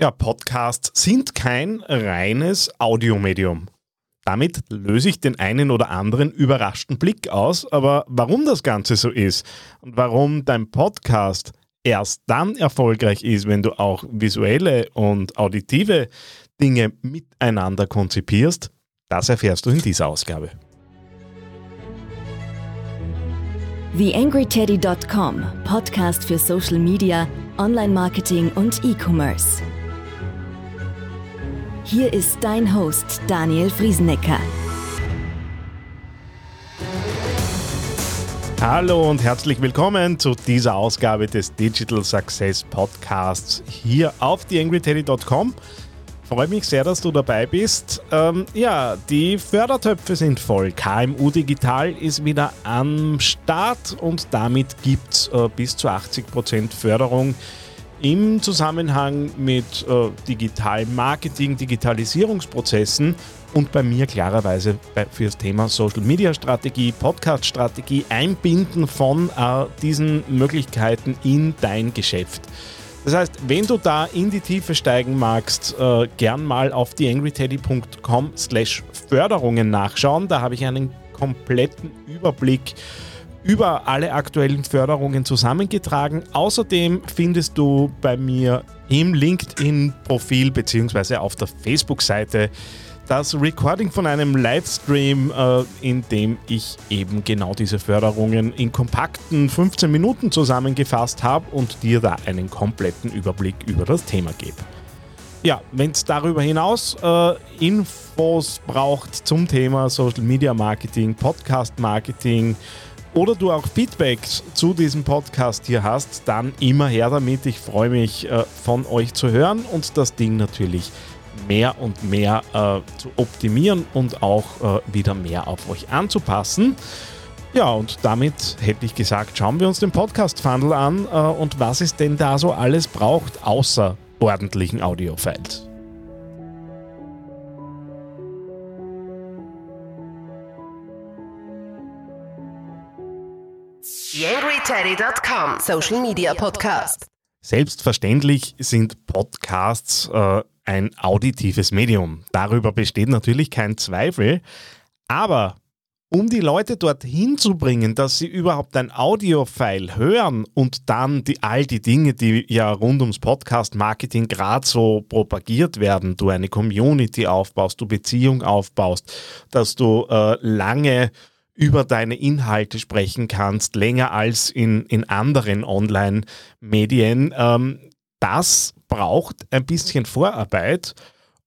Ja, Podcasts sind kein reines Audiomedium. Damit löse ich den einen oder anderen überraschten Blick aus, aber warum das Ganze so ist und warum dein Podcast erst dann erfolgreich ist, wenn du auch visuelle und auditive Dinge miteinander konzipierst, das erfährst du in dieser Ausgabe. TheAngryTeddy.com, Podcast für Social Media, Online-Marketing und E-Commerce. Hier ist dein Host Daniel Friesenecker. Hallo und herzlich willkommen zu dieser Ausgabe des Digital Success Podcasts hier auf theangryteddy.com. Freue mich sehr, dass du dabei bist. Ähm, ja, die Fördertöpfe sind voll. KMU Digital ist wieder am Start und damit gibt es äh, bis zu 80% Förderung im Zusammenhang mit äh, digitalem Marketing, Digitalisierungsprozessen und bei mir klarerweise für das Thema Social Media Strategie, Podcast Strategie, Einbinden von äh, diesen Möglichkeiten in dein Geschäft. Das heißt, wenn du da in die Tiefe steigen magst, äh, gern mal auf theangryteddy.com slash Förderungen nachschauen. Da habe ich einen kompletten Überblick über alle aktuellen Förderungen zusammengetragen. Außerdem findest du bei mir im LinkedIn-Profil bzw. auf der Facebook-Seite das Recording von einem Livestream, äh, in dem ich eben genau diese Förderungen in kompakten 15 Minuten zusammengefasst habe und dir da einen kompletten Überblick über das Thema gebe. Ja, wenn es darüber hinaus äh, Infos braucht zum Thema Social Media Marketing, Podcast Marketing, oder du auch Feedback zu diesem Podcast hier hast, dann immer her damit. Ich freue mich äh, von euch zu hören und das Ding natürlich mehr und mehr äh, zu optimieren und auch äh, wieder mehr auf euch anzupassen. Ja, und damit hätte ich gesagt, schauen wir uns den Podcast-Funnel an und was es denn da so alles braucht, außer ordentlichen Audio-Files. YangryTeddy.com Social Media Podcast. Selbstverständlich sind Podcasts äh, ein auditives Medium. Darüber besteht natürlich kein Zweifel. Aber um die Leute dorthin zu bringen, dass sie überhaupt ein Audiofile hören und dann die, all die Dinge, die ja rund ums Podcast-Marketing gerade so propagiert werden, du eine Community aufbaust, du Beziehung aufbaust, dass du äh, lange über deine Inhalte sprechen kannst, länger als in, in anderen Online-Medien. Ähm, das braucht ein bisschen Vorarbeit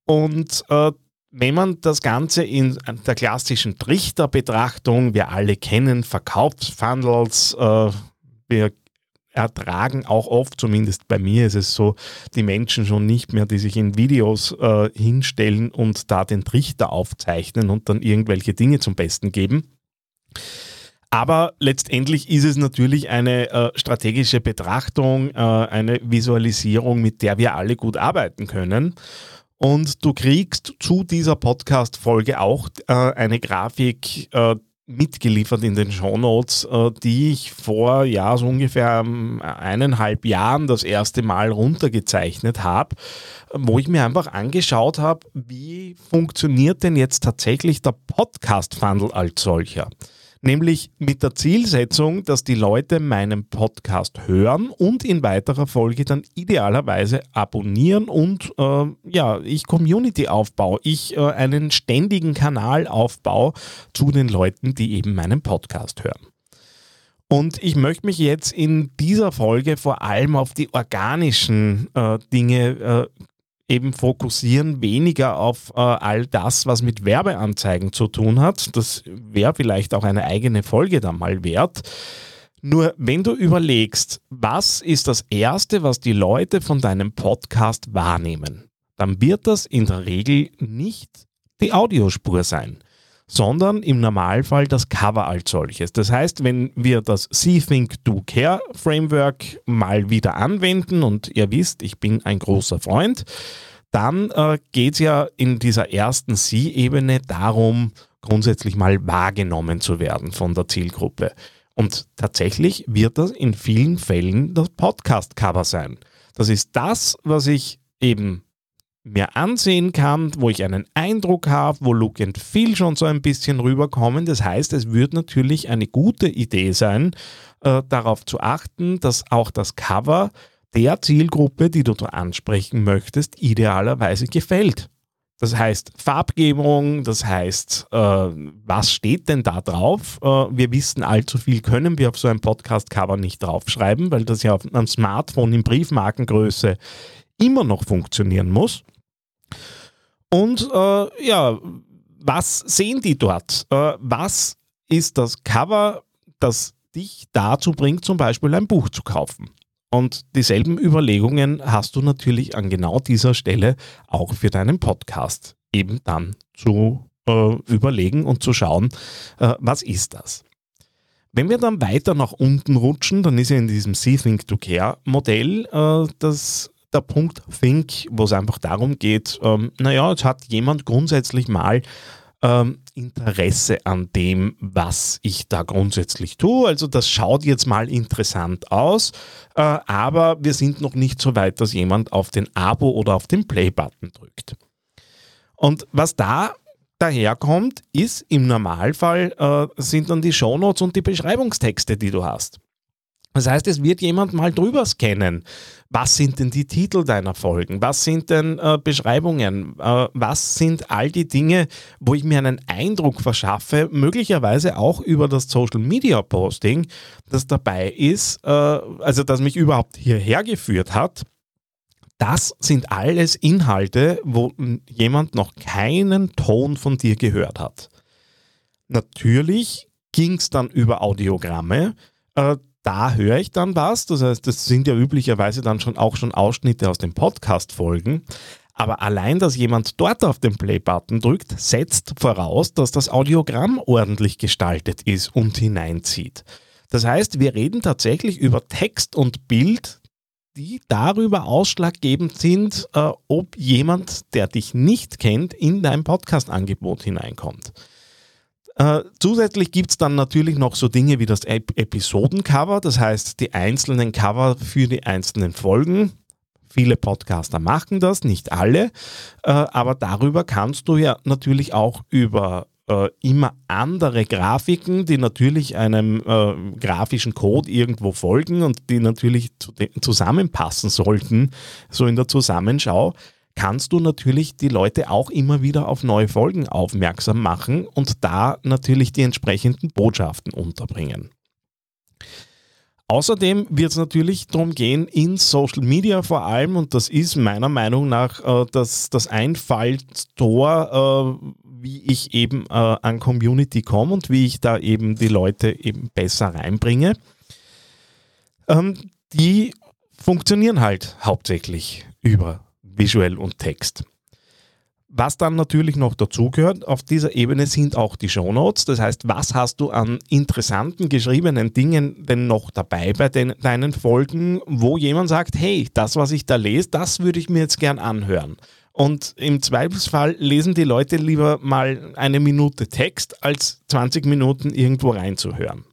und äh, wenn man das Ganze in der klassischen Trichterbetrachtung, wir alle kennen Verkaufsfunnels, äh, wir ertragen auch oft, zumindest bei mir ist es so, die Menschen schon nicht mehr, die sich in Videos äh, hinstellen und da den Trichter aufzeichnen und dann irgendwelche Dinge zum Besten geben. Aber letztendlich ist es natürlich eine äh, strategische Betrachtung, äh, eine Visualisierung, mit der wir alle gut arbeiten können. Und du kriegst zu dieser Podcast-Folge auch äh, eine Grafik äh, mitgeliefert in den Shownotes, äh, die ich vor ja so ungefähr ähm, eineinhalb Jahren das erste Mal runtergezeichnet habe, wo ich mir einfach angeschaut habe, wie funktioniert denn jetzt tatsächlich der Podcast-Funnel als solcher nämlich mit der Zielsetzung, dass die Leute meinen Podcast hören und in weiterer Folge dann idealerweise abonnieren und äh, ja, ich Community aufbaue, ich äh, einen ständigen Kanal aufbaue zu den Leuten, die eben meinen Podcast hören. Und ich möchte mich jetzt in dieser Folge vor allem auf die organischen äh, Dinge äh, eben fokussieren, weniger auf äh, all das, was mit Werbeanzeigen zu tun hat. Das wäre vielleicht auch eine eigene Folge dann mal wert. Nur wenn du überlegst, was ist das Erste, was die Leute von deinem Podcast wahrnehmen, dann wird das in der Regel nicht die Audiospur sein sondern im Normalfall das Cover als solches. Das heißt, wenn wir das See Think Do Care Framework mal wieder anwenden und ihr wisst, ich bin ein großer Freund, dann äh, geht es ja in dieser ersten See-Ebene darum, grundsätzlich mal wahrgenommen zu werden von der Zielgruppe. Und tatsächlich wird das in vielen Fällen das Podcast-Cover sein. Das ist das, was ich eben mir ansehen kann, wo ich einen Eindruck habe, wo Look and Feel schon so ein bisschen rüberkommen. Das heißt, es wird natürlich eine gute Idee sein, äh, darauf zu achten, dass auch das Cover der Zielgruppe, die du da ansprechen möchtest, idealerweise gefällt. Das heißt Farbgebung, das heißt, äh, was steht denn da drauf? Äh, wir wissen, allzu viel können wir auf so einem Podcast-Cover nicht draufschreiben, weil das ja auf einem Smartphone in Briefmarkengröße immer noch funktionieren muss. Und äh, ja, was sehen die dort? Äh, was ist das Cover, das dich dazu bringt, zum Beispiel ein Buch zu kaufen? Und dieselben Überlegungen hast du natürlich an genau dieser Stelle auch für deinen Podcast eben dann zu äh, überlegen und zu schauen, äh, was ist das? Wenn wir dann weiter nach unten rutschen, dann ist ja in diesem See Think to Care Modell äh, das der Punkt Think, wo es einfach darum geht, ähm, naja, jetzt hat jemand grundsätzlich mal ähm, Interesse an dem, was ich da grundsätzlich tue. Also das schaut jetzt mal interessant aus, äh, aber wir sind noch nicht so weit, dass jemand auf den Abo oder auf den Play-Button drückt. Und was da daherkommt, ist im Normalfall äh, sind dann die Shownotes und die Beschreibungstexte, die du hast. Das heißt, es wird jemand mal drüber scannen. Was sind denn die Titel deiner Folgen? Was sind denn äh, Beschreibungen? Äh, was sind all die Dinge, wo ich mir einen Eindruck verschaffe, möglicherweise auch über das Social Media Posting, das dabei ist, äh, also das mich überhaupt hierher geführt hat. Das sind alles Inhalte, wo jemand noch keinen Ton von dir gehört hat. Natürlich ging es dann über Audiogramme äh, da höre ich dann was. Das heißt, das sind ja üblicherweise dann schon auch schon Ausschnitte aus den Podcast-Folgen. Aber allein, dass jemand dort auf den Play-Button drückt, setzt voraus, dass das Audiogramm ordentlich gestaltet ist und hineinzieht. Das heißt, wir reden tatsächlich über Text und Bild, die darüber ausschlaggebend sind, äh, ob jemand, der dich nicht kennt, in dein Podcast-Angebot hineinkommt. Äh, zusätzlich gibt es dann natürlich noch so Dinge wie das Ep Episodencover, das heißt die einzelnen Cover für die einzelnen Folgen. Viele Podcaster machen das, nicht alle, äh, aber darüber kannst du ja natürlich auch über äh, immer andere Grafiken, die natürlich einem äh, grafischen Code irgendwo folgen und die natürlich zu zusammenpassen sollten, so in der Zusammenschau, kannst du natürlich die Leute auch immer wieder auf neue Folgen aufmerksam machen und da natürlich die entsprechenden Botschaften unterbringen. Außerdem wird es natürlich darum gehen, in Social Media vor allem, und das ist meiner Meinung nach äh, das, das Einfallstor, äh, wie ich eben äh, an Community komme und wie ich da eben die Leute eben besser reinbringe. Ähm, die funktionieren halt hauptsächlich über visuell und Text. Was dann natürlich noch dazugehört auf dieser Ebene sind auch die Shownotes. Das heißt, was hast du an interessanten geschriebenen Dingen denn noch dabei bei den, deinen Folgen, wo jemand sagt, hey, das, was ich da lese, das würde ich mir jetzt gern anhören. Und im Zweifelsfall lesen die Leute lieber mal eine Minute Text, als 20 Minuten irgendwo reinzuhören.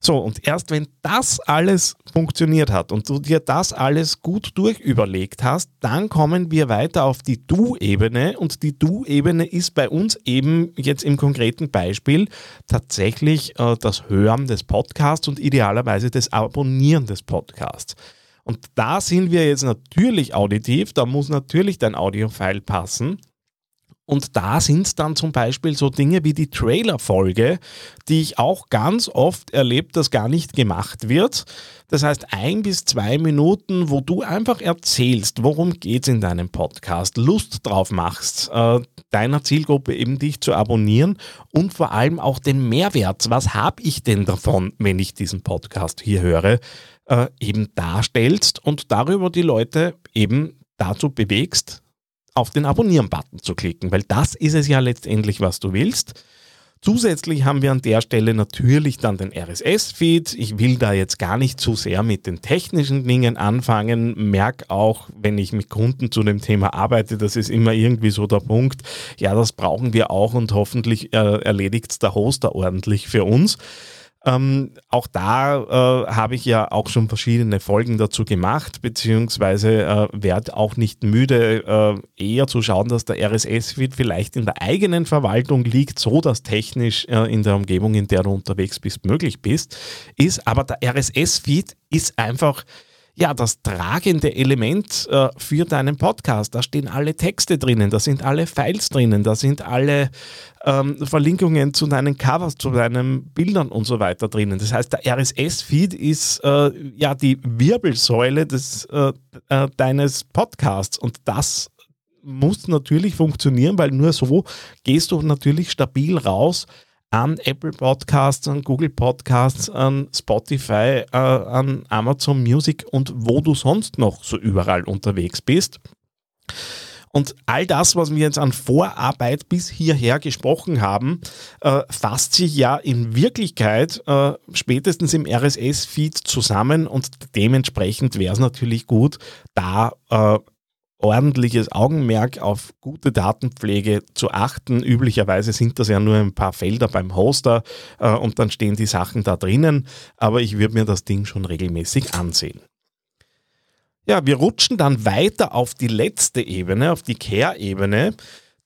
So, und erst wenn das alles funktioniert hat und du dir das alles gut durchüberlegt hast, dann kommen wir weiter auf die Du-Ebene. Und die Du-Ebene ist bei uns eben jetzt im konkreten Beispiel tatsächlich äh, das Hören des Podcasts und idealerweise das Abonnieren des Podcasts. Und da sind wir jetzt natürlich auditiv, da muss natürlich dein Audiofile passen. Und da sind dann zum Beispiel so Dinge wie die Trailer-Folge, die ich auch ganz oft erlebt, dass gar nicht gemacht wird. Das heißt, ein bis zwei Minuten, wo du einfach erzählst, worum geht es in deinem Podcast, Lust drauf machst, äh, deiner Zielgruppe eben dich zu abonnieren und vor allem auch den Mehrwert, was habe ich denn davon, wenn ich diesen Podcast hier höre, äh, eben darstellst und darüber die Leute eben dazu bewegst, auf den Abonnieren-Button zu klicken, weil das ist es ja letztendlich, was du willst. Zusätzlich haben wir an der Stelle natürlich dann den RSS-Feed. Ich will da jetzt gar nicht zu sehr mit den technischen Dingen anfangen. Merk auch, wenn ich mit Kunden zu dem Thema arbeite, das ist immer irgendwie so der Punkt. Ja, das brauchen wir auch und hoffentlich äh, erledigt es der Hoster ordentlich für uns. Ähm, auch da äh, habe ich ja auch schon verschiedene Folgen dazu gemacht, beziehungsweise äh, werde auch nicht müde, äh, eher zu schauen, dass der RSS-Feed vielleicht in der eigenen Verwaltung liegt, so dass technisch äh, in der Umgebung, in der du unterwegs bist, möglich bist, ist. Aber der RSS-Feed ist einfach ja, das tragende Element äh, für deinen Podcast. Da stehen alle Texte drinnen, da sind alle Files drinnen, da sind alle ähm, Verlinkungen zu deinen Covers, zu deinen Bildern und so weiter drinnen. Das heißt, der RSS-Feed ist äh, ja die Wirbelsäule des, äh, äh, deines Podcasts und das muss natürlich funktionieren, weil nur so gehst du natürlich stabil raus an Apple Podcasts, an Google Podcasts, an Spotify, äh, an Amazon Music und wo du sonst noch so überall unterwegs bist. Und all das, was wir jetzt an Vorarbeit bis hierher gesprochen haben, äh, fasst sich ja in Wirklichkeit äh, spätestens im RSS-Feed zusammen und dementsprechend wäre es natürlich gut, da äh, ordentliches Augenmerk auf gute Datenpflege zu achten. Üblicherweise sind das ja nur ein paar Felder beim Hoster äh, und dann stehen die Sachen da drinnen, aber ich würde mir das Ding schon regelmäßig ansehen. Ja, wir rutschen dann weiter auf die letzte Ebene, auf die Care-Ebene,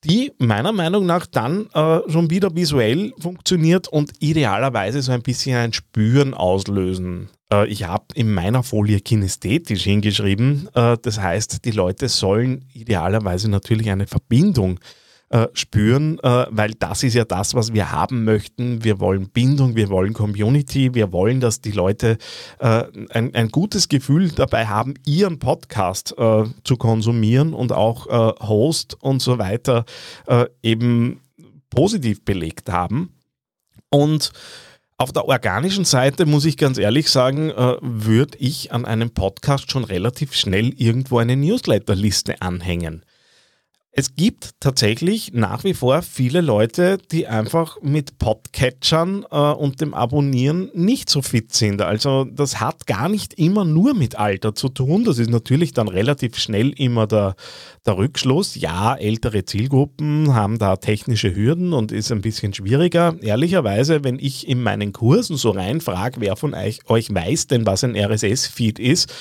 die meiner Meinung nach dann äh, schon wieder visuell funktioniert und idealerweise so ein bisschen ein Spüren auslösen ich habe in meiner Folie kinästhetisch hingeschrieben. Äh, das heißt, die Leute sollen idealerweise natürlich eine Verbindung äh, spüren, weil das ist ja das, was wir haben möchten. Wir wollen Bindung, wir wollen Community, wir wollen, dass die Leute ein, ein gutes Gefühl dabei haben, ihren Podcast zu konsumieren und auch Host und so weiter eben positiv belegt haben. Und auf der organischen Seite muss ich ganz ehrlich sagen, äh, würde ich an einem Podcast schon relativ schnell irgendwo eine Newsletterliste anhängen. Es gibt tatsächlich nach wie vor viele Leute, die einfach mit Podcatchern äh, und dem Abonnieren nicht so fit sind. Also das hat gar nicht immer nur mit Alter zu tun. Das ist natürlich dann relativ schnell immer der, der Rückschluss. Ja, ältere Zielgruppen haben da technische Hürden und ist ein bisschen schwieriger. Ehrlicherweise, wenn ich in meinen Kursen so reinfrage, wer von euch, euch weiß denn, was ein RSS-Feed ist,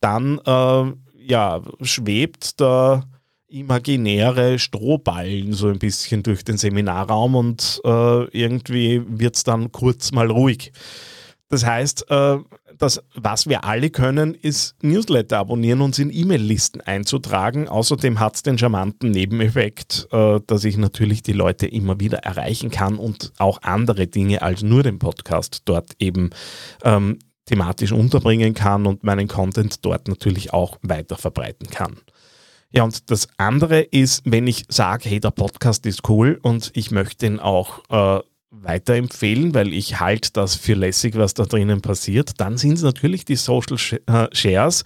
dann äh, ja, schwebt da imaginäre Strohballen so ein bisschen durch den Seminarraum und äh, irgendwie wird es dann kurz mal ruhig. Das heißt, äh, das, was wir alle können, ist Newsletter abonnieren und in E-Mail-Listen einzutragen. Außerdem hat es den charmanten Nebeneffekt, äh, dass ich natürlich die Leute immer wieder erreichen kann und auch andere Dinge als nur den Podcast dort eben ähm, thematisch unterbringen kann und meinen Content dort natürlich auch weiter verbreiten kann. Ja, und das andere ist, wenn ich sage, hey, der Podcast ist cool und ich möchte ihn auch äh, weiterempfehlen, weil ich halte das für lässig, was da drinnen passiert, dann sind es natürlich die Social äh, Shares.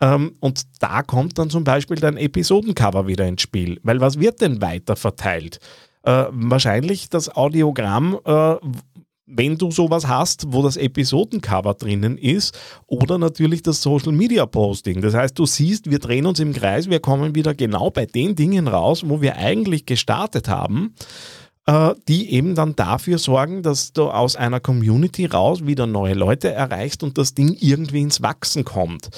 Ähm, und da kommt dann zum Beispiel dein Episodencover wieder ins Spiel. Weil was wird denn weiter verteilt? Äh, wahrscheinlich das Audiogramm, äh, wenn du sowas hast, wo das Episodencover drinnen ist oder natürlich das Social Media Posting. Das heißt, du siehst, wir drehen uns im Kreis, wir kommen wieder genau bei den Dingen raus, wo wir eigentlich gestartet haben, äh, die eben dann dafür sorgen, dass du aus einer Community raus wieder neue Leute erreichst und das Ding irgendwie ins Wachsen kommt.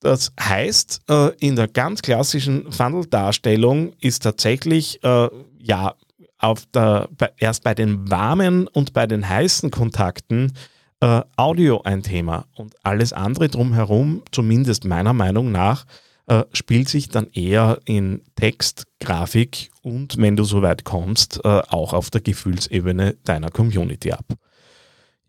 Das heißt, äh, in der ganz klassischen Funnel-Darstellung ist tatsächlich äh, ja auf der, erst bei den warmen und bei den heißen Kontakten äh, Audio ein Thema und alles andere drumherum, zumindest meiner Meinung nach, äh, spielt sich dann eher in Text, Grafik und, wenn du so weit kommst, äh, auch auf der Gefühlsebene deiner Community ab.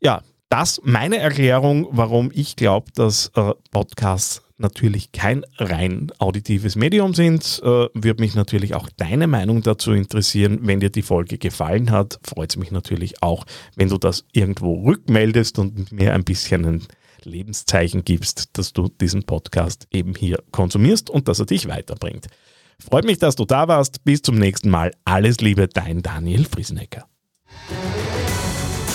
Ja, das meine Erklärung, warum ich glaube, dass äh, Podcasts natürlich kein rein auditives Medium sind. Äh, würde mich natürlich auch deine Meinung dazu interessieren. Wenn dir die Folge gefallen hat, freut es mich natürlich auch, wenn du das irgendwo rückmeldest und mir ein bisschen ein Lebenszeichen gibst, dass du diesen Podcast eben hier konsumierst und dass er dich weiterbringt. Freut mich, dass du da warst. Bis zum nächsten Mal. Alles Liebe, dein Daniel Friesenecker.